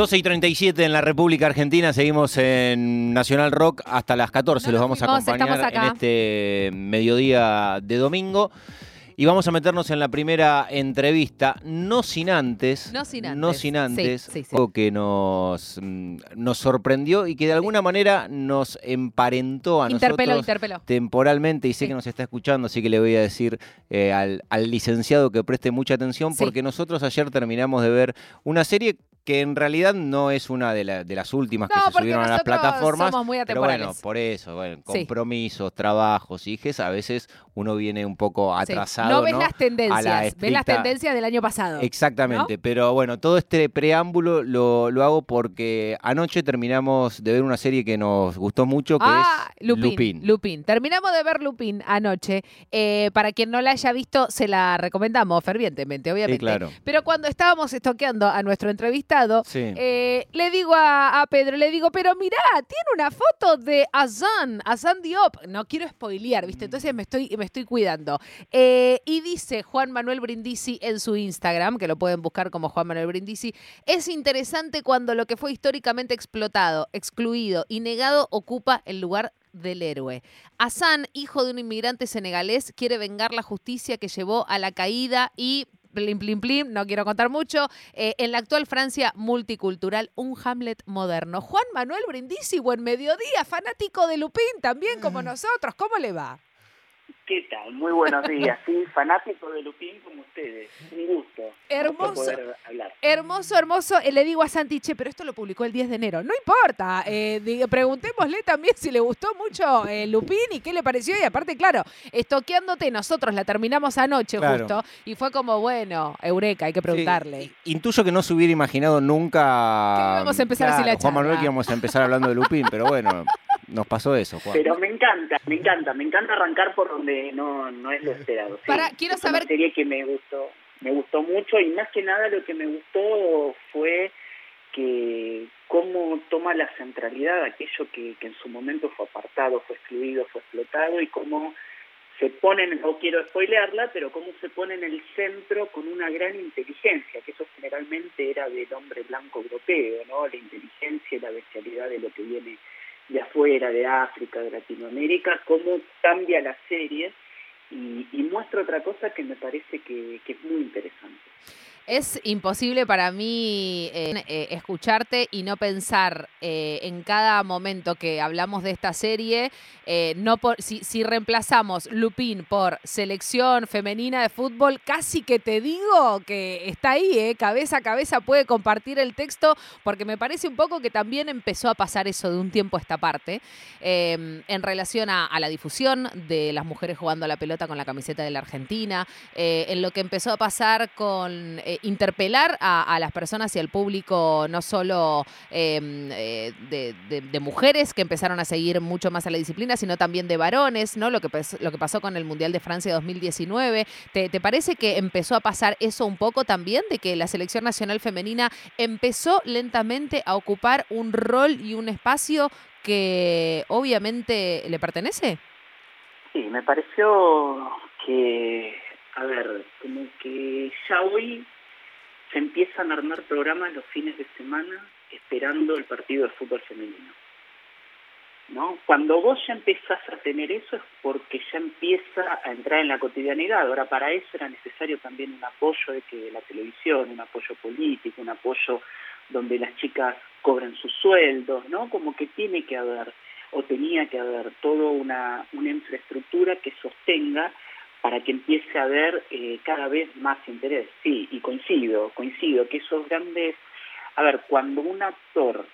12 y 37 en la República Argentina, seguimos en Nacional Rock hasta las 14, No los vamos a acompañar en este mediodía de domingo. Y vamos a meternos en la primera entrevista, no sin antes, No sin no antes. sin Sí, antes, sí, sí. algo que nos, mm, nos sorprendió y que de alguna manera nos emparentó a Interpeló, nosotros interpeló. temporalmente y sé que nos está escuchando, así que le voy a decir eh, al, al licenciado que preste mucha atención porque nosotros ayer terminamos de ver una serie que en realidad no es una de, la- de las últimas que No, se subieron a las plataformas. somos muy pero bueno, por eso, bueno, compromisos, trabajos, hijes, a veces uno viene un poco Sí. No ves ¿no? las tendencias, la ves las tendencias del año pasado. Exactamente, pero bueno, todo este preámbulo lo, lo hago porque anoche terminamos de ver una serie que nos gustó mucho, que Ah, es Lupin, Lupin. Lupin. Terminamos de ver Lupin anoche. Eh, para quien no la haya visto, se la recomendamos fervientemente, obviamente. Sí, claro. Pero cuando estábamos estoqueando a nuestro entrevistado, Sí. eh, le digo a, a Pedro, le digo, pero mirá, tiene una foto de Azan, Azan Diop. No quiero spoilear, ¿viste? Entonces me estoy, me estoy cuidando. Eh, y dice Juan Manuel Brindisi en su Instagram, que lo pueden buscar como Juan Manuel Brindisi, es interesante cuando lo que fue históricamente explotado, excluido y negado ocupa el lugar del héroe. Hassan, hijo de un inmigrante senegalés, quiere vengar la justicia que llevó a la caída y plim, plim, plim, no quiero contar mucho, eh, en la actual Francia multicultural, un Hamlet moderno. Juan Manuel Brindisi, buen mediodía, fanático de Lupin también como nosotros, ¿cómo le va? ¿Qué tal? Muy buenos días. Sí, fanático de Lupín como ustedes. Un gusto. Hermoso. poder hablar. Hermoso, hermoso. Eh, le digo a Santi, che, pero esto lo publicó el 10 de enero. No importa. Eh, preguntémosle también si le gustó mucho eh, Lupín y qué le pareció. Y aparte, claro, estoqueándote, nosotros la terminamos anoche Claro. justo. Y fue como, bueno, Eureka, hay que preguntarle. Sí, intuyo que no se hubiera imaginado nunca. Que íbamos a empezar así la Juan Manuel charla. que íbamos a empezar hablando de Lupín, pero bueno, nos pasó eso, Juan. Pero me encanta, me encanta. Me encanta arrancar por donde no, no es lo esperado. Sí, Para- quiero es saber- una serie que me gustó. Me gustó mucho y más que nada lo que me gustó fue que cómo toma la centralidad aquello que, que en su momento fue apartado, fue excluido, fue explotado y cómo se pone, en- no quiero spoilearla, pero cómo se pone en el centro con una gran inteligencia, que eso generalmente era del hombre blanco europeo, ¿no? La inteligencia y la bestialidad de lo que viene de afuera, de África, de Latinoamérica, cómo cambia la serie y, y muestra otra cosa que me parece que, que es muy interesante. Es imposible para mí eh, eh, escucharte y no pensar eh, en cada momento que hablamos de esta serie, no por, si, reemplazamos Lupin por selección femenina de fútbol, casi que te digo que está ahí, cabeza a cabeza puede compartir el texto, porque me parece un poco que también empezó a pasar eso de un tiempo a esta parte, eh, en relación a, a la difusión de las mujeres jugando a la pelota con la camiseta de la Argentina, en lo que empezó a pasar con eh, interpelar a, las personas y al público, no solo eh, eh, de, de- mujeres que empezaron a seguir mucho más a la disciplina, sino también de varones, ¿no? Lo que, lo que pasó con el Mundial de Francia 2019. ¿Te, te parece que empezó a pasar eso un poco también, de que la selección nacional femenina empezó lentamente a ocupar un rol y un espacio que obviamente le pertenece? Sí, me pareció que, a ver, como que ya hoy se empiezan a armar programas los fines de semana esperando el partido de fútbol femenino. ¿No? Cuando vos ya empezás a tener eso es porque ya empieza a entrar en la cotidianidad. Ahora, para eso era necesario también un apoyo de que la televisión, un apoyo político, un apoyo donde las chicas cobren sus sueldos, ¿no? Como que tiene que haber o tenía que haber toda una, una infraestructura que sostenga para que empiece a haber eh, cada vez más interés. Sí, y coincido, coincido que esos grandes... A ver, cuando un actor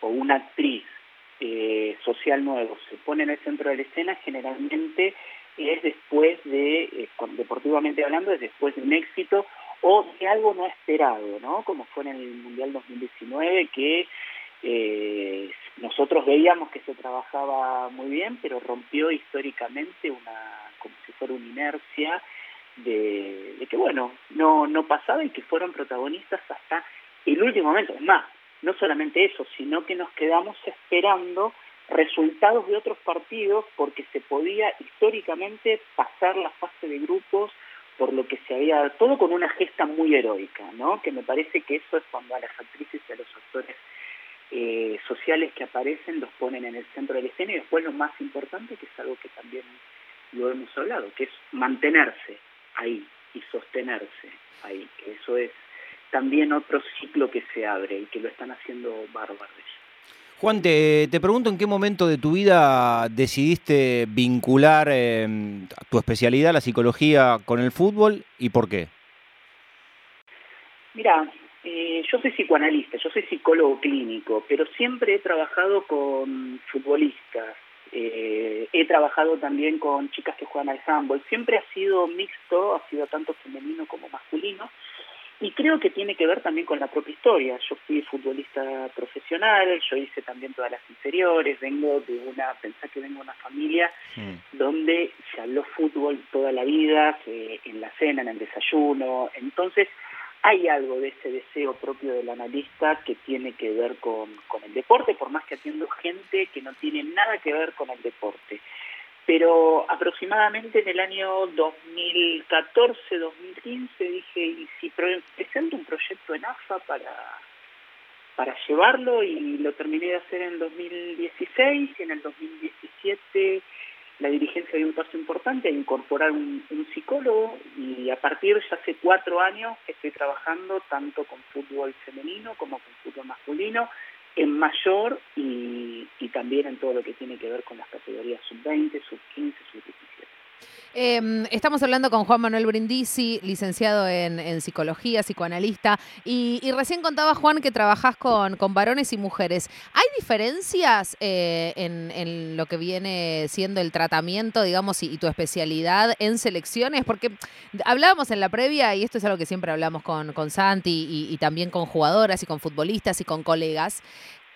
o una actriz eh, social nuevo se pone en el centro de la escena, generalmente es después de, eh, deportivamente hablando, es después de un éxito o de algo no esperado, ¿no? Como fue en el Mundial 2019, que eh, nosotros veíamos que se trabajaba muy bien, pero rompió históricamente una, como si fuera una inercia de, que, bueno, no, no pasaba y que fueron protagonistas hasta el último momento. Es más, no solamente eso, sino que nos quedamos esperando resultados de otros partidos porque se podía históricamente pasar la fase de grupos por lo que se había todo con una gesta muy heroica, ¿no? Que me parece que eso es cuando a las actrices y a los actores eh, sociales que aparecen los ponen en el centro de la escena y después lo más importante, que es algo que también lo hemos hablado, que es mantenerse ahí y sostenerse ahí, que eso es también otro ciclo que se abre y que lo están haciendo bárbaros. Juan, te, pregunto en qué momento de tu vida decidiste vincular em, tu especialidad, la psicología, con el fútbol y por qué. Mira, eh, yo soy psicoanalista, yo soy psicólogo clínico, pero siempre he trabajado con futbolistas, eh, he trabajado también con chicas que juegan al handball, siempre ha sido mixto, ha sido tanto femenino como masculino, y creo que tiene que ver también con la propia historia. Yo fui futbolista profesional, yo hice también todas las inferiores, vengo de una, pensá que vengo de una familia mm. donde se habló fútbol toda la vida, en la cena, en el desayuno, entonces hay algo de ese deseo propio del analista que tiene que ver con, con el deporte, por más que atiendo gente que no tiene nada que ver con el deporte pero aproximadamente en el año 2014, 2015 dije, ¿y si presento un proyecto en AFA para, para llevarlo? Y lo terminé de hacer en 2016 y en el 2017 la dirigencia dio un paso importante a incorporar un, psicólogo y a partir de hace cuatro años estoy trabajando tanto con fútbol femenino como con fútbol masculino en mayor y, y también en todo lo que tiene que ver con las categorías sub-20, sub-15, sub-17. Em, estamos hablando con Juan Manuel Brindisi, licenciado en, psicología, psicoanalista, y, recién contaba Juan que trabajás con, varones y mujeres. ¿Hay diferencias eh, en, lo que viene siendo el tratamiento, digamos, y, tu especialidad en selecciones? Porque hablábamos en la previa, y esto es algo que siempre hablamos con, con Santi y también con jugadoras y con futbolistas y con colegas,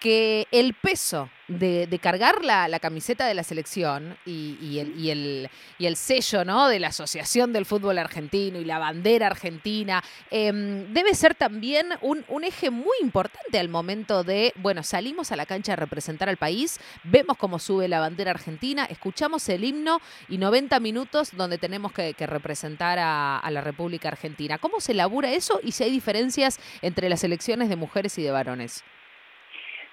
que el peso de, cargar la, camiseta de la selección y, el, y, el, y, el, sello ¿no? de la Asociación del Fútbol Argentino y la bandera argentina em, debe ser también un, eje muy importante al momento de, bueno, salimos a la cancha a representar al país, vemos cómo sube la bandera argentina, escuchamos el himno y 90 minutos donde tenemos que, representar a, a la República Argentina. ¿Cómo se elabora eso y si hay diferencias entre las selecciones de mujeres y de varones?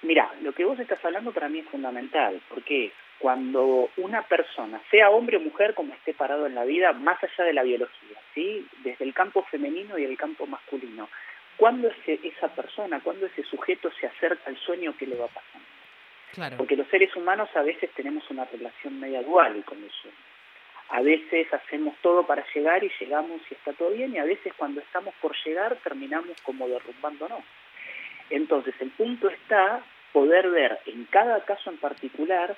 Mira, lo que vos estás hablando para mí es fundamental, porque cuando una persona, sea hombre o mujer, como esté parado en la vida, más allá de la biología, ¿sí? desde el campo femenino y el campo masculino, cuando esa persona, cuando ese sujeto se acerca al sueño, ¿qué le va pasando? Claro. Porque los seres humanos a veces tenemos una relación media dual con el sueño. A veces hacemos todo para llegar y llegamos y está todo bien, y a veces cuando estamos por llegar terminamos como derrumbándonos. Entonces, el punto está poder ver en cada caso en particular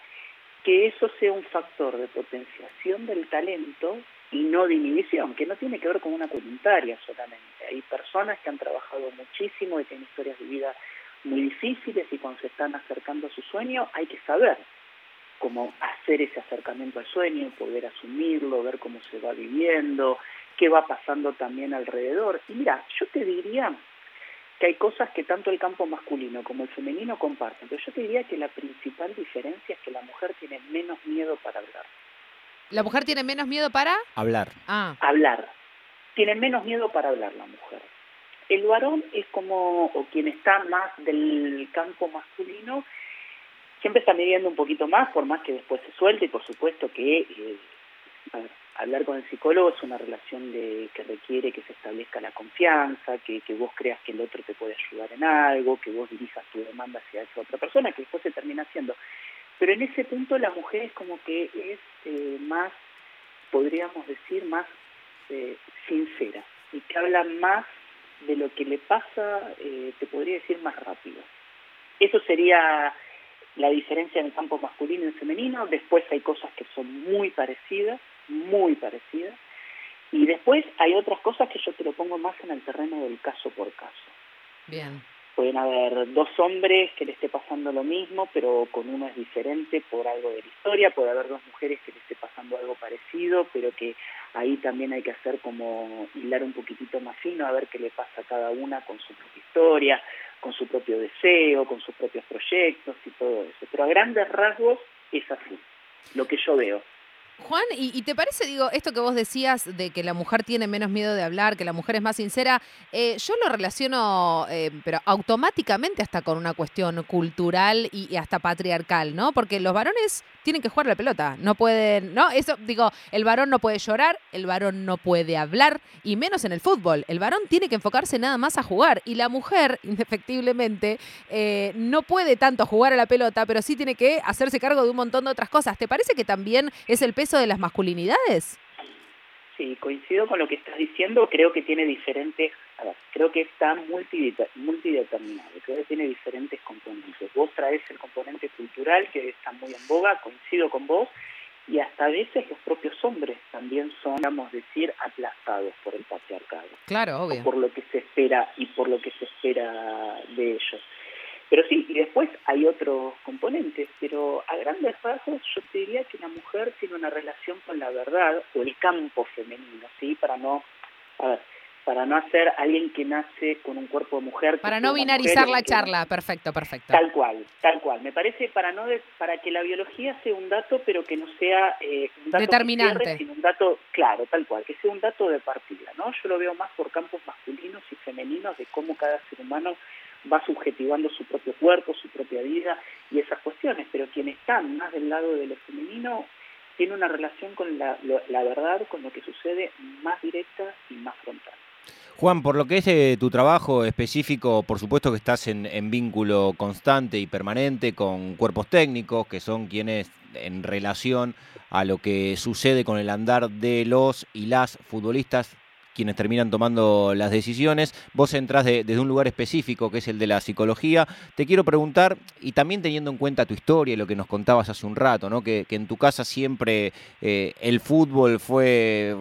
que eso sea un factor de potenciación del talento y no de inhibición, que no tiene que ver con una voluntaria solamente. Hay personas que han trabajado muchísimo y tienen historias de vida muy difíciles y cuando se están acercando a su sueño hay que saber cómo hacer ese acercamiento al sueño, poder asumirlo, ver cómo se va viviendo, qué va pasando también alrededor. Y mira, yo te diría que hay cosas que tanto el campo masculino como el femenino comparten, pero yo te diría que la principal diferencia es que la mujer tiene menos miedo para hablar. ¿La mujer tiene menos miedo para? Hablar. Ah. Hablar. Tiene menos miedo para hablar la mujer. El varón es como, o quien está más del campo masculino, siempre está midiendo un poquito más, por más que después se suelte, y por supuesto que eh, hablar con el psicólogo es una relación de, que requiere que se establezca la confianza, que, vos creas que el otro te puede ayudar en algo, que vos dirijas tu demanda hacia esa otra persona, que después se termina haciendo. Pero en ese punto la mujer es como que es eh, más, podríamos decir, más eh, sincera y que habla más de lo que le pasa, eh, te podría decir, más rápido. Eso sería la diferencia en el campo masculino y femenino. Después hay cosas que son muy parecidas muy parecida. Y después hay otras cosas que yo te lo pongo más en el terreno del caso por caso. Bien. Pueden haber dos hombres que le esté pasando lo mismo, pero con uno es diferente por algo de la historia. Puede haber dos mujeres que le esté pasando algo parecido, pero que ahí también hay que hacer como hilar un poquitito más fino a ver qué le pasa a cada una con su propia historia, con su propio deseo, con sus propios proyectos y todo eso. Pero a grandes rasgos es así, lo que yo veo. Juan, ¿y, te parece, digo, esto que vos decías de que la mujer tiene menos miedo de hablar, que la mujer es más sincera, eh, yo lo relaciono, eh, pero automáticamente hasta con una cuestión cultural y, hasta patriarcal, ¿no? Porque los varones tienen que jugar la pelota, no pueden, ¿no? Eso, digo, el varón no puede llorar, el varón no puede hablar, y menos en el fútbol. El varón tiene que enfocarse nada más a jugar, y la mujer, indefectiblemente, eh, no puede tanto jugar a la pelota, pero sí tiene que hacerse cargo de un montón de otras cosas. ¿Te parece que también es el peso de las masculinidades? Sí, coincido con lo que estás diciendo, creo que tiene diferentes, creo que está multideterminado, creo que tiene diferentes componentes. Vos traes el componente cultural que está muy en boga, coincido con vos, y hasta a veces los propios hombres también son, vamos a decir, aplastados por el patriarcado. Claro, obvio. Por lo que se espera y por lo que se espera de ellos. Pero sí, y después hay otros componentes, pero a grandes rasgos yo te diría que la mujer tiene una relación con la verdad o el campo femenino, ¿sí? Para no, a ver, para no hacer alguien que nace con un cuerpo de mujer. Para no binarizar la charla, perfecto, perfecto. Tal cual, tal cual. Me parece para no para que la biología sea un dato, pero que no sea eh, un dato determinante, sino un dato claro, tal cual, que sea un dato de partida, ¿no? Yo lo veo más por campos masculinos y femeninos de cómo cada ser humano va subjetivando su propio cuerpo, su propia vida y esas cuestiones, pero quien está más del lado de lo femenino tiene una relación con la, verdad, con lo que sucede más directa y más frontal. Juan, por lo que es eh, tu trabajo específico, por supuesto que estás en, en, vínculo constante y permanente con cuerpos técnicos, que son quienes en relación a lo que sucede con el andar de los y las futbolistas quienes terminan tomando las decisiones. Vos entrás desde un lugar específico, que es el de la psicología. Te quiero preguntar, y también teniendo en cuenta tu historia y lo que nos contabas hace un rato, ¿no? que, en tu casa siempre eh, el fútbol fue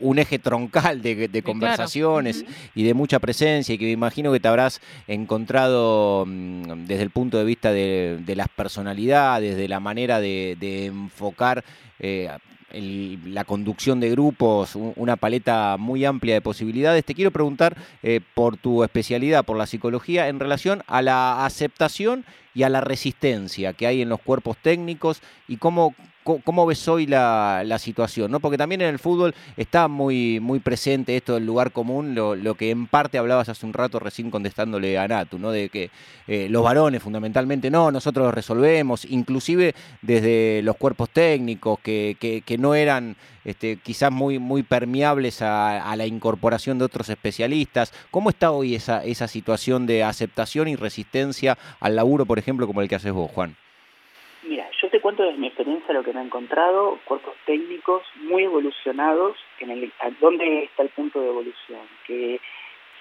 un eje troncal de, conversaciones y de mucha presencia, y que me imagino que te habrás encontrado mm, desde el punto de vista de, las personalidades, de la manera de, enfocar eh, la conducción de grupos, una paleta muy amplia de posibilidades. Te quiero preguntar eh, por tu especialidad, por la psicología, en relación a la aceptación y a la resistencia que hay en los cuerpos técnicos y cómo, cómo ves hoy la, situación, ¿no? Porque también en el fútbol está muy, muy presente esto del lugar común, lo, que en parte hablabas hace un rato recién contestándole a Natu, ¿no? De que eh, los varones fundamentalmente no, nosotros lo resolvemos, inclusive desde los cuerpos técnicos que, que, no eran este, quizás muy, muy permeables a, a, la incorporación de otros especialistas. ¿Cómo está hoy esa, esa situación de aceptación y resistencia al laburo, por ejemplo, como el que haces vos, Juan? Mira, te cuento desde mi experiencia lo que me he encontrado, cuerpos técnicos muy evolucionados, en el, ¿dónde está el punto de evolución? Que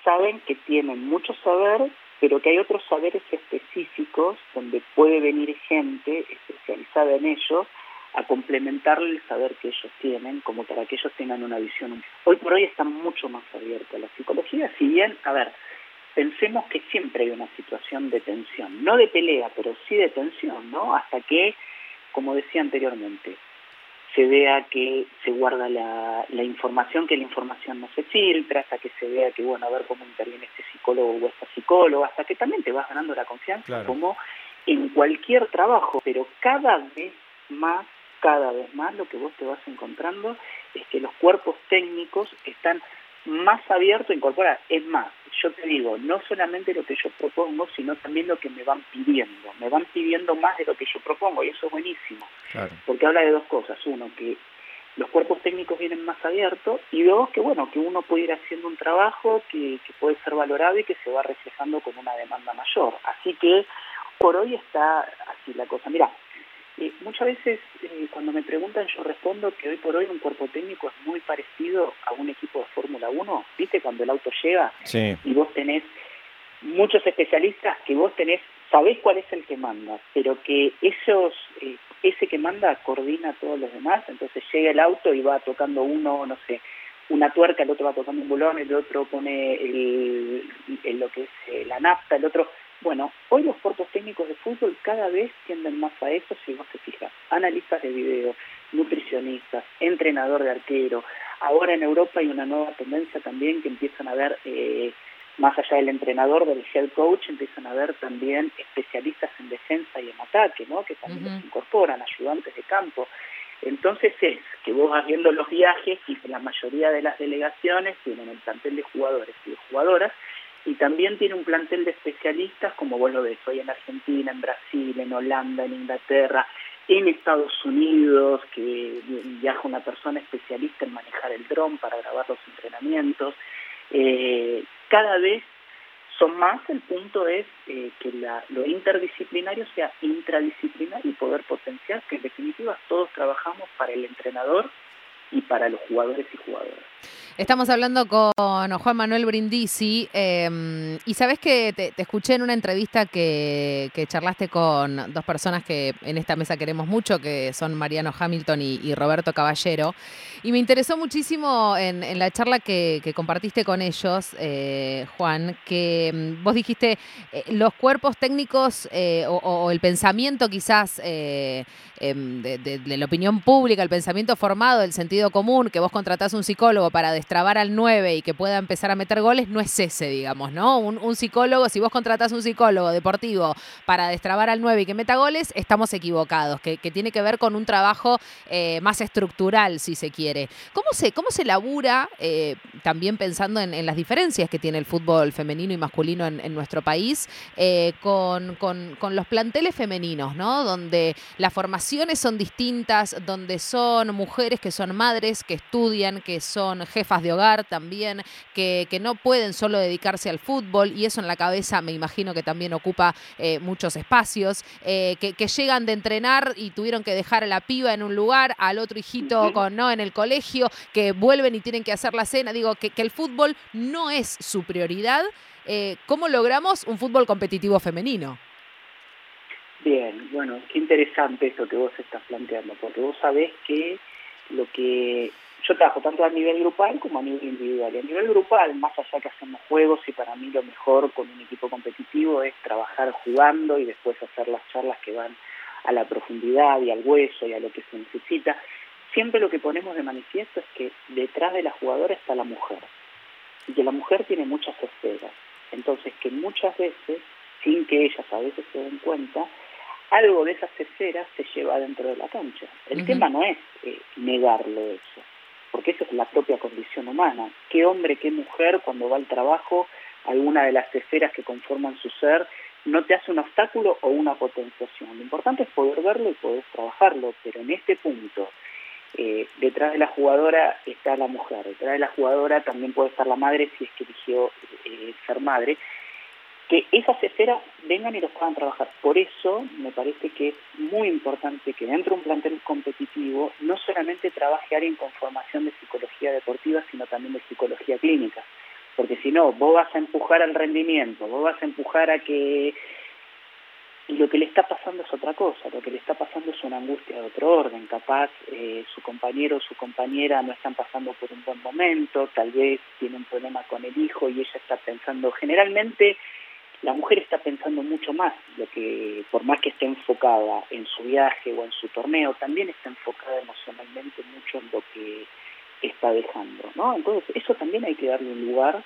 saben que tienen mucho saber, pero que hay otros saberes específicos donde puede venir gente especializada en ellos a complementar el saber que ellos tienen, como para que ellos tengan una visión. Hoy por hoy está mucho más abierta la psicología, si bien, a ver, pensemos que siempre hay una situación de tensión, no de pelea, pero sí de tensión, ¿no? Hasta que, como decía anteriormente, se vea que se guarda la, información, que la información no se filtra, hasta que se vea que, bueno, a ver cómo interviene este psicólogo o esta psicóloga, hasta que también te vas ganando la confianza, como en cualquier trabajo, pero cada vez más, cada vez más lo que vos te vas encontrando es que los cuerpos técnicos están más abiertos a incorporar. Es más, yo te digo, no solamente lo que yo propongo, sino también lo que me van pidiendo. Me van pidiendo más de lo que yo propongo y eso es buenísimo. Porque habla de dos cosas. Uno, que los cuerpos técnicos vienen más abiertos y dos, que bueno, que uno puede ir haciendo un trabajo que, que puede ser valorado y que se va reflejando con una demanda mayor. Así que por hoy está así la cosa. Mira, muchas veces eh, cuando me preguntan yo respondo que hoy por hoy un cuerpo técnico es muy parecido a un equipo de Fórmula 1, ¿viste? Cuando el auto llega y vos tenés muchos especialistas que vos tenés, sabés cuál es el que manda, pero que esos, eh, ese que manda coordina a todos los demás, entonces llega el auto y va tocando uno, no sé, una tuerca, el otro va tocando un bolón, el otro pone el, lo que es eh, la nafta, el otro bueno, hoy los cuerpos técnicos de fútbol cada vez tienden más a eso, si vos te fijas. Analistas de video, nutricionistas, entrenador de arquero. Ahora en Europa hay una nueva tendencia también que empiezan a ver, eh, más allá del entrenador, del head coach, empiezan a ver también especialistas en defensa y en ataque, ¿no? que también se incorporan, ayudantes de campo. Entonces es que vos vas viendo los viajes y la mayoría de las delegaciones tienen el plantel de jugadores y de jugadoras y también tiene un plantel de especialistas como vos lo ves hoy en Argentina, en Brasil, en Holanda, en Inglaterra, en Estados Unidos, que viaja una persona especialista en manejar el dron para grabar los entrenamientos. Eh, cada vez son más, el punto es eh, que la, lo interdisciplinario sea intradisciplinario y poder potenciar que en definitiva todos trabajamos para el entrenador y para los jugadores y jugadoras. Estamos hablando con Juan Manuel Brindisi em, y sabes que te, escuché en una entrevista que, charlaste con dos personas que en esta mesa queremos mucho, que son Mariano Hamilton y, Roberto Caballero. Y me interesó muchísimo en, la charla que, compartiste con ellos, eh, Juan, que em, vos dijiste eh, los cuerpos técnicos eh, o, el pensamiento quizás em, de, de, la opinión pública, el pensamiento formado, el sentido común, que vos contratás un psicólogo para trabar al 9 y que pueda empezar a meter goles no es ese, digamos, ¿no? Un, psicólogo, si vos contratás un psicólogo deportivo para destrabar al 9 y que meta goles, estamos equivocados, que, tiene que ver con un trabajo eh, más estructural, si se quiere. ¿Cómo se, cómo se labura, eh, también pensando en, las diferencias que tiene el fútbol femenino y masculino en, nuestro país, eh, con, con, con los planteles femeninos, ¿no? Donde las formaciones son distintas, donde son mujeres que son madres, que estudian, que son jefas de hogar también, que, no pueden solo dedicarse al fútbol y eso en la cabeza me imagino que también ocupa eh, muchos espacios, eh, que, llegan de entrenar y tuvieron que dejar a la piba en un lugar, al otro hijito con, ¿no? en el colegio, que vuelven y tienen que hacer la cena, digo, que, el fútbol no es su prioridad. Eh, ¿Cómo logramos un fútbol competitivo femenino? Bien, bueno, qué interesante esto que vos estás planteando, porque vos sabés que lo que yo trabajo tanto a nivel grupal como a nivel individual. Y a nivel grupal, más allá que hacemos juegos, y para mí lo mejor con un equipo competitivo es trabajar jugando y después hacer las charlas que van a la profundidad y al hueso y a lo que se necesita. Siempre lo que ponemos de manifiesto es que detrás de la jugadora está la mujer y que la mujer tiene muchas esferas. Entonces que muchas veces, sin que ellas a veces se den cuenta, algo de esas esferas se lleva dentro de la cancha. El tema no es eh, negarlo eso porque esa es la propia condición humana. ¿Qué hombre, qué mujer cuando va al trabajo, alguna de las esferas que conforman su ser, no te hace un obstáculo o una potenciación? Lo importante es poder verlo y poder trabajarlo, pero en este punto, eh, detrás de la jugadora está la mujer, detrás de la jugadora también puede estar la madre si es que eligió eh, ser madre, que esas esferas vengan y los puedan trabajar. Por eso me parece que es muy importante que dentro de un plantel competitivo no solamente trabaje alguien con formación de psicología deportiva, sino también de psicología clínica. Porque si no, vos vas a empujar al rendimiento, vos vas a empujar a que... Y lo que le está pasando es otra cosa, lo que le está pasando es una angustia de otro orden, capaz eh, su compañero o su compañera no están pasando por un buen momento, tal vez tiene un problema con el hijo y ella está pensando, generalmente la mujer está pensando mucho más, lo que por más que esté enfocada en su viaje o en su torneo, también está enfocada emocionalmente mucho en lo que está dejando, ¿no? Entonces, eso también hay que darle un lugar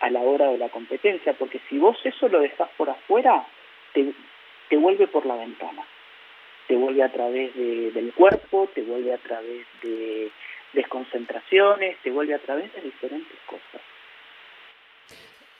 a la hora de la competencia, porque si vos eso lo dejas por afuera, te, te vuelve por la ventana, te vuelve a través del cuerpo, te vuelve a través de desconcentraciones, te vuelve a través de diferentes cosas.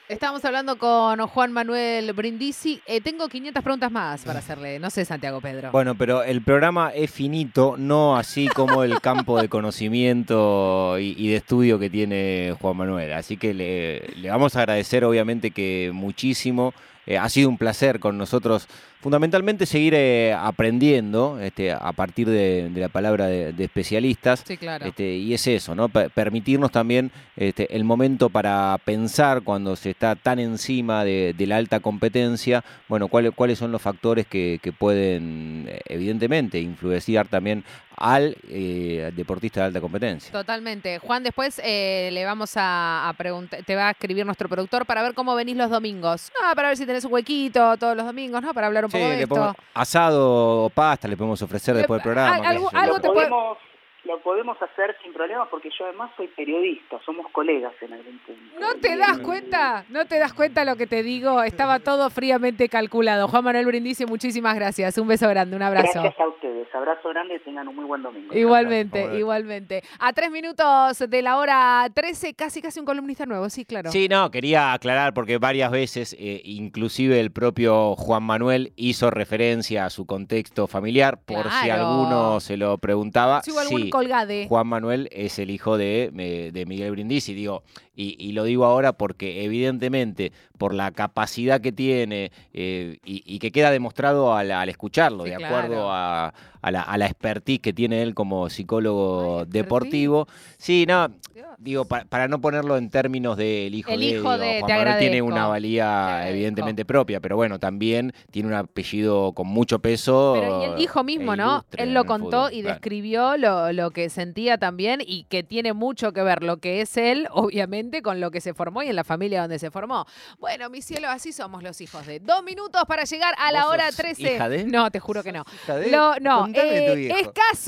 Estamos hablando con Juan Manuel Brindisi. Eh, tengo 500 preguntas más para hacerle. No sé, Santiago Pedro. Bueno, pero el programa es finito, no así como el campo de conocimiento y, de estudio que tiene Juan Manuel. Así que le, le vamos a agradecer, obviamente, que muchísimo. Eh, ha sido un placer con nosotros fundamentalmente seguir eh, aprendiendo este, a partir de, la palabra de, especialistas. Sí, claro. Este, y es eso, ¿no? permitirnos también este, el momento para pensar cuando se está tan encima de, la alta competencia, bueno, cuáles, cuáles son los factores que, pueden, evidentemente, influenciar también al eh, deportista de alta competencia. Totalmente. Juan, después eh, le vamos a, preguntar, te va a escribir nuestro productor para ver cómo venís los domingos. Ah, para ver si tenés un huequito todos los domingos, ¿no? Para hablar un poco de esto. asado o pasta le podemos ofrecer después del programa. algo, te podemos, lo podemos hacer sin problemas porque yo además soy periodista, somos colegas en algún punto. ¿No te das cuenta? ¿No te das cuenta lo que te digo? Estaba todo fríamente calculado. Juan Manuel Brindisi, muchísimas gracias. Un beso grande, un abrazo. Gracias a ustedes. Abrazo grande y tengan un muy buen domingo. Igualmente, igualmente. A tres minutos de la hora 13, casi casi un columnista nuevo, sí, claro. Sí, no, quería aclarar porque varias veces, eh, inclusive el propio Juan Manuel hizo referencia a su contexto familiar, por si alguno se lo preguntaba. Si hubo algún sí, colgade. Juan Manuel es el hijo de, de Miguel Brindisi, digo, y, y lo digo ahora porque evidentemente por la capacidad que tiene eh, y, y que queda demostrado al, al escucharlo, Sí, de claro. acuerdo a, a la, a la expertise que tiene él como psicólogo deportivo. Sí, no, Dios. digo, pa- para no ponerlo en términos del hijo El de, hijo digo, de, Juan Manuel tiene una valía evidentemente propia, pero bueno, también tiene un apellido con mucho peso. Pero y él dijo mismo, e ¿no? ilustre Él lo contó fútbol, y claro. describió lo, lo que sentía también y que tiene mucho que ver lo que es él, obviamente, con lo que se formó y en la familia donde se formó. Bueno, mi cielo, así somos los hijos de. Dos minutos para llegar a la ¿Vos hora sos 13. hija de? No, te juro que no. Hija de- Lo- no, Tu eh, Casu.